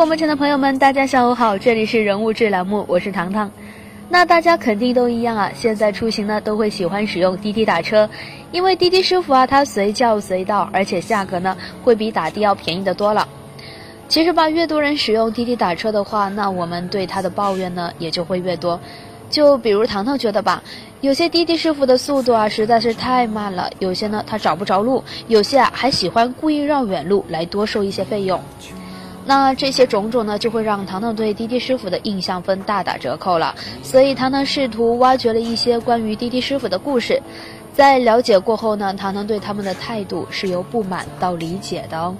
广播前的朋友们，大家下午好，这里是人物志栏目，我是糖糖。那大家肯定都一样啊，现在出行呢都会喜欢使用滴滴打车，因为滴滴师傅啊，他随叫随到，而且价格呢会比打的要便宜的多了。其实吧，越多人使用滴滴打车的话，那我们对他的抱怨呢也就会越多。就比如糖糖觉得吧，有些滴滴师傅的速度啊实在是太慢了，有些呢他找不着路，有些啊还喜欢故意绕远路来多收一些费用。那这些种种呢，就会让糖糖对滴滴师傅的印象分大打折扣了。所以糖糖试图挖掘了一些关于滴滴师傅的故事，在了解过后呢，糖糖对他们的态度是由不满到理解的哦。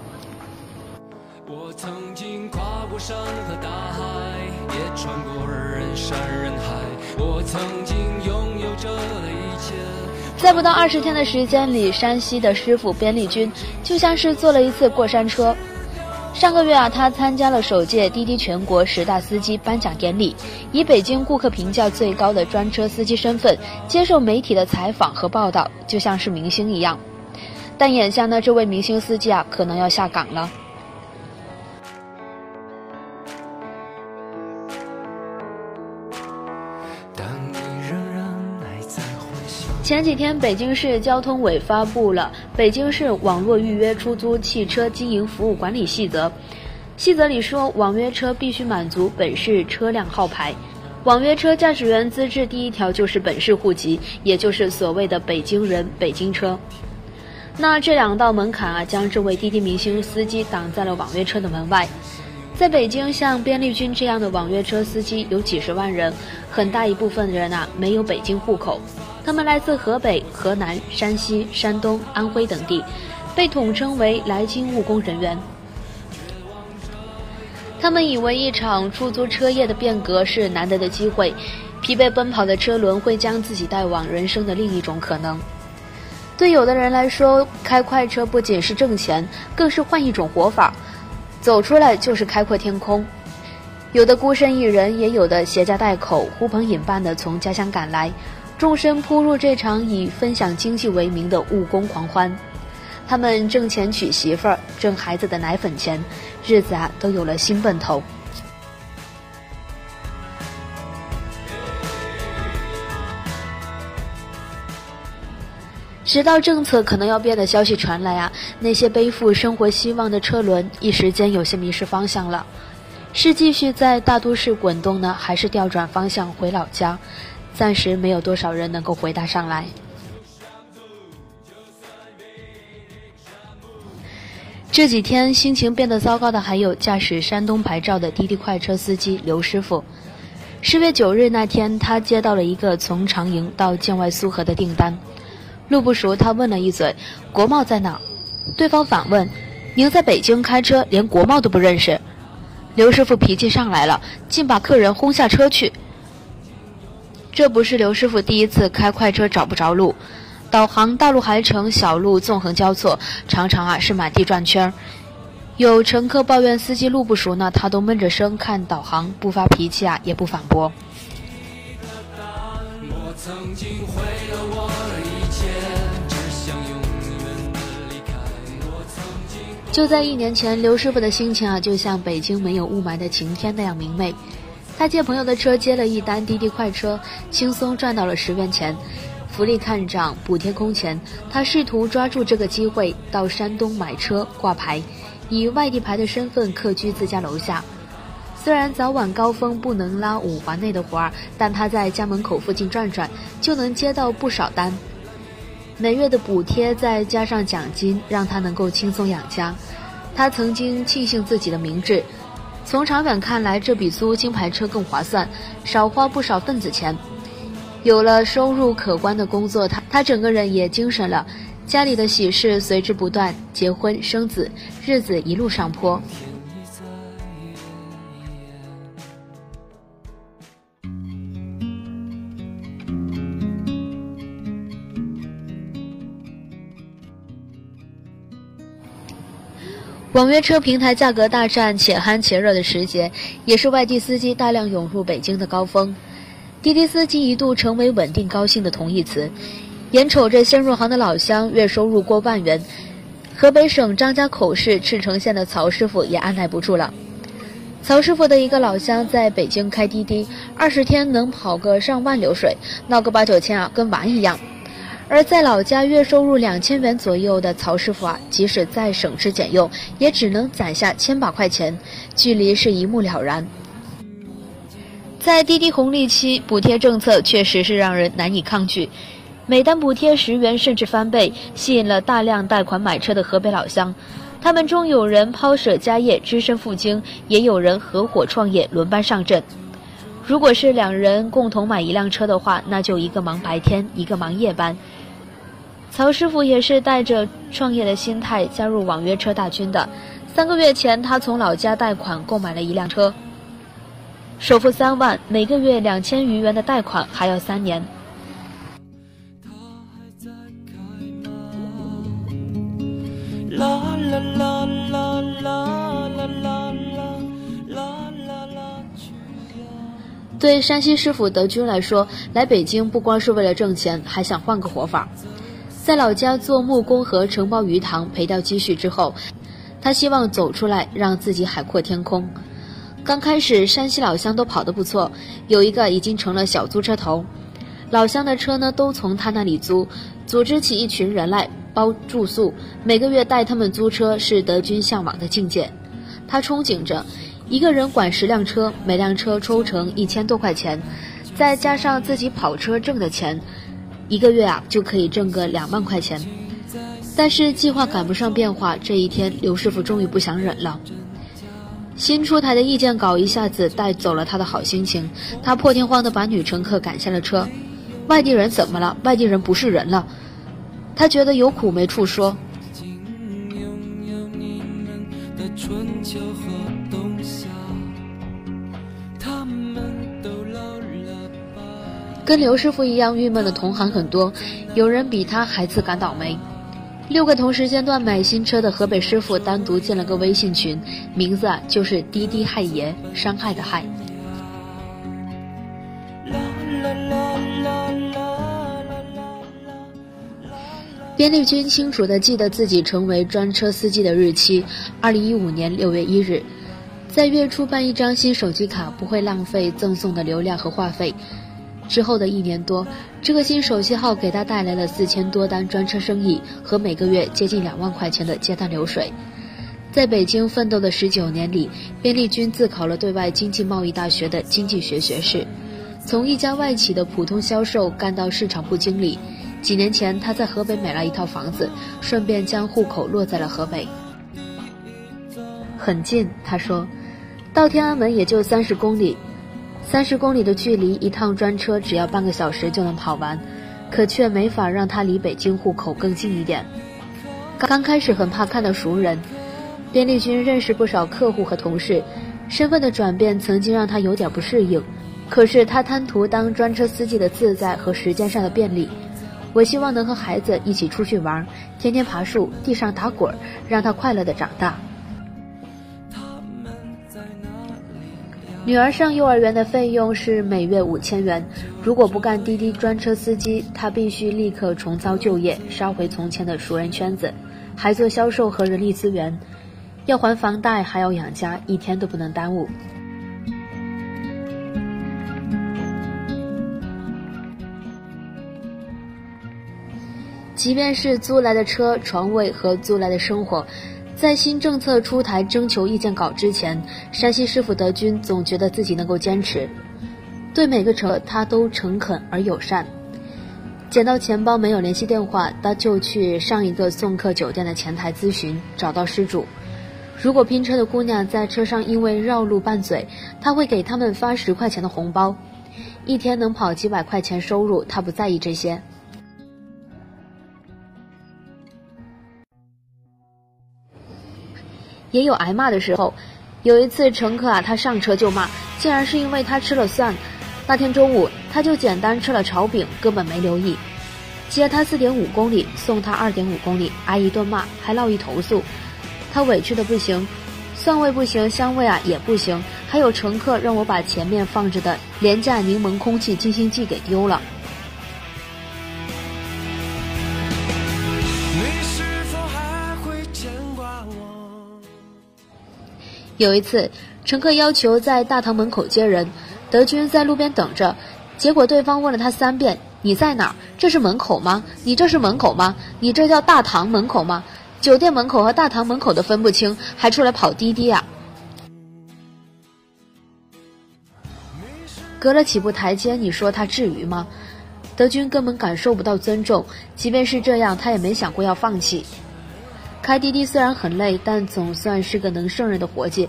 我曾经跨过山和大海，也穿过人山人海。我曾经拥有着的一切。在不到二十天的时间里，山西的师傅边丽君就像是坐了一次过山车。上个月啊，他参加了首届滴滴全国十大司机颁奖典礼，以北京顾客评价最高的专车司机身份接受媒体的采访和报道，就像是明星一样。但眼下呢，这位明星司机啊，可能要下岗了。前几天，北京市交通委发布了《北京市网络预约出租汽车经营服务管理细则》。细则里说，网约车必须满足本市车辆号牌。网约车驾驶员资质第一条就是本市户籍，也就是所谓的“北京人”“北京车”。那这两道门槛啊，将这位滴滴明星司机挡在了网约车的门外。在北京，像边丽君这样的网约车司机有几十万人，很大一部分人啊没有北京户口。他们来自河北、河南、山西、山东、安徽等地，被统称为来京务工人员。他们以为一场出租车业的变革是难得的机会，疲惫奔跑的车轮会将自己带往人生的另一种可能。对有的人来说，开快车不仅是挣钱，更是换一种活法，走出来就是开阔天空。有的孤身一人，也有的携家带口、呼朋引伴的从家乡赶来。众身扑入这场以分享经济为名的务工狂欢，他们挣钱娶媳妇儿，挣孩子的奶粉钱，日子啊都有了新奔头。直到政策可能要变的消息传来啊，那些背负生活希望的车轮一时间有些迷失方向了，是继续在大都市滚动呢，还是调转方向回老家？暂时没有多少人能够回答上来。这几天心情变得糟糕的还有驾驶山东牌照的滴滴快车司机刘师傅。十月九日那天，他接到了一个从长营到建外苏荷的订单，路不熟，他问了一嘴：“国贸在哪？”对方反问：“您在北京开车，连国贸都不认识？”刘师傅脾气上来了，竟把客人轰下车去。这不是刘师傅第一次开快车找不着路，导航大路还成，小路纵横交错，常常啊是满地转圈儿。有乘客抱怨司机路不熟呢，他都闷着声看导航，不发脾气啊，也不反驳。就在一年前，刘师傅的心情啊，就像北京没有雾霾的晴天那样明媚。他借朋友的车接了一单滴滴快车，轻松赚到了十元钱，福利看涨，补贴空前。他试图抓住这个机会到山东买车挂牌，以外地牌的身份客居自家楼下。虽然早晚高峰不能拉五环内的活儿，但他在家门口附近转转就能接到不少单。每月的补贴再加上奖金，让他能够轻松养家。他曾经庆幸自己的明智。从长远看来，这比租金牌车更划算，少花不少份子钱。有了收入可观的工作，他他整个人也精神了，家里的喜事随之不断，结婚生子，日子一路上坡。网约车平台价格大战且酣且热的时节，也是外地司机大量涌入北京的高峰。滴滴司机一度成为稳定高薪的同义词。眼瞅着先入行的老乡月收入过万元，河北省张家口市赤城县的曹师傅也按耐不住了。曹师傅的一个老乡在北京开滴滴，二十天能跑个上万流水，闹个八九千啊，跟玩一样。而在老家月收入两千元左右的曹师傅啊，即使再省吃俭用，也只能攒下千把块钱，距离是一目了然。在滴滴红利期，补贴政策确实是让人难以抗拒，每单补贴十元甚至翻倍，吸引了大量贷款买车的河北老乡。他们中有人抛舍家业，只身赴京，也有人合伙创业，轮班上阵。如果是两人共同买一辆车的话，那就一个忙白天，一个忙夜班。曹师傅也是带着创业的心态加入网约车大军的。三个月前，他从老家贷款购买了一辆车，首付三万，每个月两千余元的贷款，还要三年。对山西师傅德军来说，来北京不光是为了挣钱，还想换个活法。在老家做木工和承包鱼塘赔掉积蓄之后，他希望走出来，让自己海阔天空。刚开始，山西老乡都跑得不错，有一个已经成了小租车头。老乡的车呢，都从他那里租，组织起一群人来包住宿，每个月带他们租车是德军向往的境界。他憧憬着一个人管十辆车，每辆车抽成一千多块钱，再加上自己跑车挣的钱。一个月啊，就可以挣个两万块钱，但是计划赶不上变化。这一天，刘师傅终于不想忍了。新出台的意见稿一下子带走了他的好心情，他破天荒地把女乘客赶下了车。外地人怎么了？外地人不是人了。他觉得有苦没处说。跟刘师傅一样郁闷的同行很多，有人比他还自感倒霉。六个同时间段买新车的河北师傅单独建了个微信群，名字啊就是“滴滴害爷”，伤害的害。边立军清楚地记得自己成为专车司机的日期：二零一五年六月一日，在月初办一张新手机卡，不会浪费赠送的流量和话费。之后的一年多，这个新手机号给他带来了四千多单专车生意和每个月接近两万块钱的接单流水。在北京奋斗的十九年里，边立军自考了对外经济贸易大学的经济学学士，从一家外企的普通销售干到市场部经理。几年前，他在河北买了一套房子，顺便将户口落在了河北。很近，他说，到天安门也就三十公里。三十公里的距离，一趟专车只要半个小时就能跑完，可却没法让他离北京户口更近一点。刚开始很怕看到熟人，边立军认识不少客户和同事，身份的转变曾经让他有点不适应。可是他贪图当专车司机的自在和时间上的便利，我希望能和孩子一起出去玩，天天爬树，地上打滚，让他快乐的长大。女儿上幼儿园的费用是每月五千元。如果不干滴滴专车司机，她必须立刻重操旧业，杀回从前的熟人圈子，还做销售和人力资源，要还房贷，还要养家，一天都不能耽误。即便是租来的车、床位和租来的生活。在新政策出台征求意见稿之前，山西师傅德军总觉得自己能够坚持，对每个车他都诚恳而友善。捡到钱包没有联系电话，他就去上一个送客酒店的前台咨询，找到失主。如果拼车的姑娘在车上因为绕路拌嘴，他会给他们发十块钱的红包。一天能跑几百块钱收入，他不在意这些。也有挨骂的时候，有一次乘客啊，他上车就骂，竟然是因为他吃了蒜。那天中午，他就简单吃了炒饼，根本没留意。接他四点五公里，送他二点五公里，挨一顿骂，还落一投诉，他委屈的不行，蒜味不行，香味啊也不行，还有乘客让我把前面放着的廉价柠檬空气清新剂给丢了。有一次，乘客要求在大堂门口接人，德军在路边等着，结果对方问了他三遍：“你在哪？这是门口吗？你这是门口吗？你这叫大堂门口吗？酒店门口和大堂门口都分不清，还出来跑滴滴啊？”隔了几步台阶，你说他至于吗？德军根本感受不到尊重，即便是这样，他也没想过要放弃。开滴滴虽然很累，但总算是个能胜任的活计。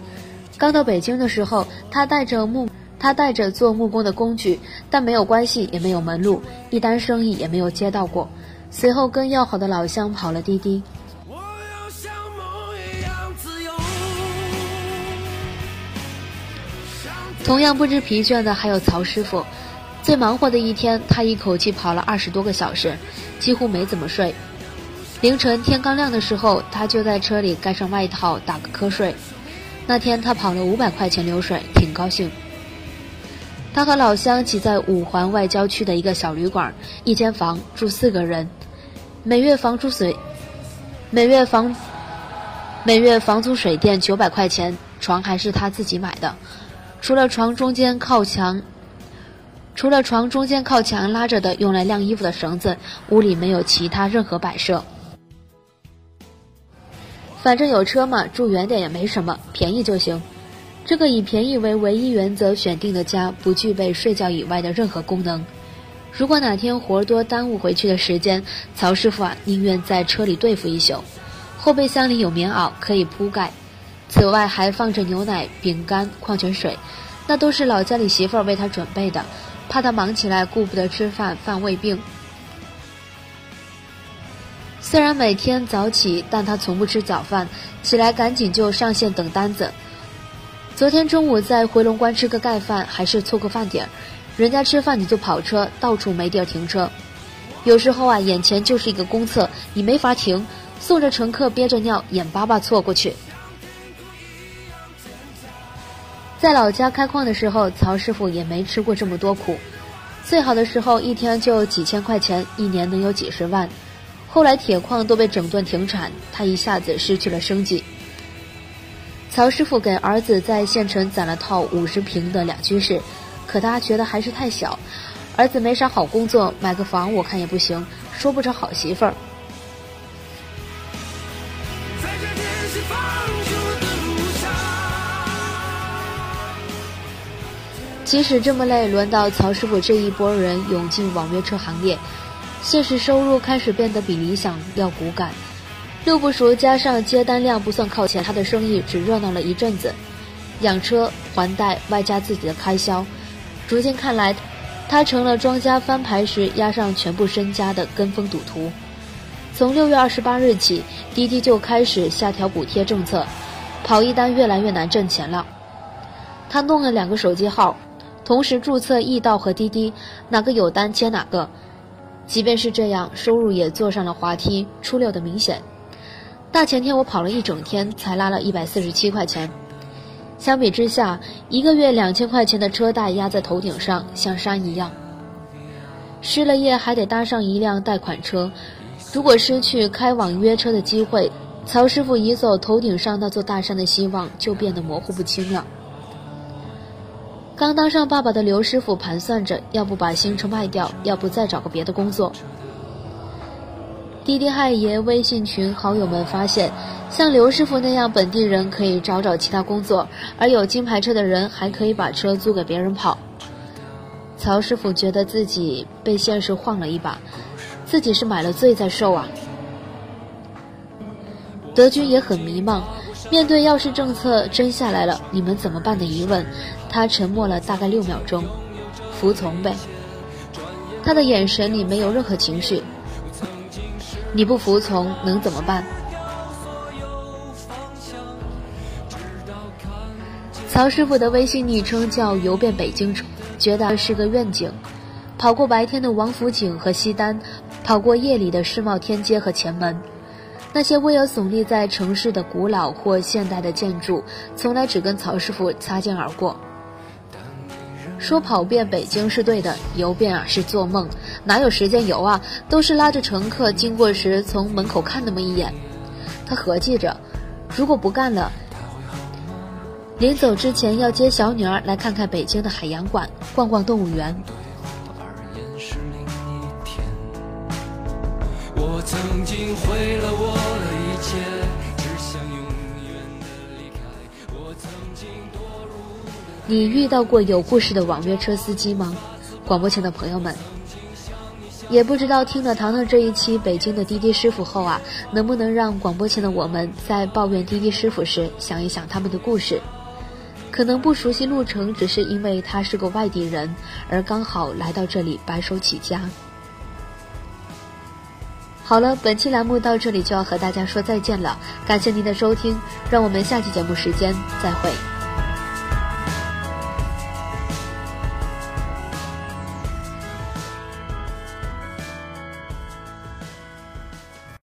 刚到北京的时候，他带着木，他带着做木工的工具，但没有关系，也没有门路，一单生意也没有接到过。随后跟要好的老乡跑了滴滴。同样不知疲倦的还有曹师傅，最忙活的一天，他一口气跑了二十多个小时，几乎没怎么睡。凌晨天刚亮的时候，他就在车里盖上外套打个瞌睡。那天他跑了五百块钱流水，挺高兴。他和老乡挤在五环外郊区的一个小旅馆，一间房住四个人，每月房租水，每月房，每月房租水电九百块钱，床还是他自己买的。除了床中间靠墙，除了床中间靠墙拉着的用来晾衣服的绳子，屋里没有其他任何摆设。反正有车嘛，住远点也没什么，便宜就行。这个以便宜为唯一原则选定的家，不具备睡觉以外的任何功能。如果哪天活多耽误回去的时间，曹师傅啊宁愿在车里对付一宿。后备箱里有棉袄可以铺盖，此外还放着牛奶、饼干、矿泉水，那都是老家里媳妇儿为他准备的，怕他忙起来顾不得吃饭，犯胃病。虽然每天早起，但他从不吃早饭，起来赶紧就上线等单子。昨天中午在回龙观吃个盖饭，还是错过饭点，人家吃饭你就跑车，到处没地儿停车。有时候啊，眼前就是一个公厕，你没法停，送着乘客憋着尿，眼巴巴错过去。在老家开矿的时候，曹师傅也没吃过这么多苦，最好的时候一天就几千块钱，一年能有几十万。后来铁矿都被整顿停产，他一下子失去了生计。曹师傅给儿子在县城攒了套五十平的两居室，可他觉得还是太小，儿子没啥好工作，买个房我看也不行，说不着好媳妇儿。即使这么累，轮到曹师傅这一波人涌进网约车行列。现实收入开始变得比理想要骨感，六不熟加上接单量不算靠前，他的生意只热闹了一阵子。养车、还贷，外加自己的开销，逐渐看来，他成了庄家翻牌时押上全部身家的跟风赌徒。从六月二十八日起，滴滴就开始下调补贴政策，跑一单越来越难挣钱了。他弄了两个手机号，同时注册易到和滴滴，哪个有单接哪个。即便是这样，收入也坐上了滑梯，出溜的明显。大前天我跑了一整天，才拉了一百四十七块钱。相比之下，一个月两千块钱的车贷压在头顶上，像山一样。失了业还得搭上一辆贷款车，如果失去开网约车的机会，曹师傅移走头顶上那座大山的希望就变得模糊不清了。刚当上爸爸的刘师傅盘算着，要不把新车卖掉，要不再找个别的工作。滴滴害爷微信群好友们发现，像刘师傅那样本地人可以找找其他工作，而有金牌车的人还可以把车租给别人跑。曹师傅觉得自己被现实晃了一把，自己是买了罪在受啊。德军也很迷茫，面对要是政策真下来了，你们怎么办的疑问，他沉默了大概六秒钟，服从呗。他的眼神里没有任何情绪。你不服从能怎么办？曹师傅的微信昵称叫“游遍北京城”，觉得是个愿景。跑过白天的王府井和西单，跑过夜里的世贸天阶和前门，那些巍峨耸立在城市的古老或现代的建筑，从来只跟曹师傅擦肩而过。说跑遍北京是对的，游遍啊是做梦，哪有时间游啊？都是拉着乘客经过时从门口看那么一眼。他合计着，如果不干了。临走之前要接小女儿来看看北京的海洋馆，逛逛动物园。我曾经毁了我一切，只想永远你遇到过有故事的网约车司机吗？广播前的朋友们，也不知道听了糖糖这一期北京的滴滴师傅后啊，能不能让广播前的我们在抱怨滴滴师傅时想一想他们的故事。可能不熟悉路程，只是因为他是个外地人，而刚好来到这里白手起家。好了，本期栏目到这里就要和大家说再见了，感谢您的收听，让我们下期节目时间再会。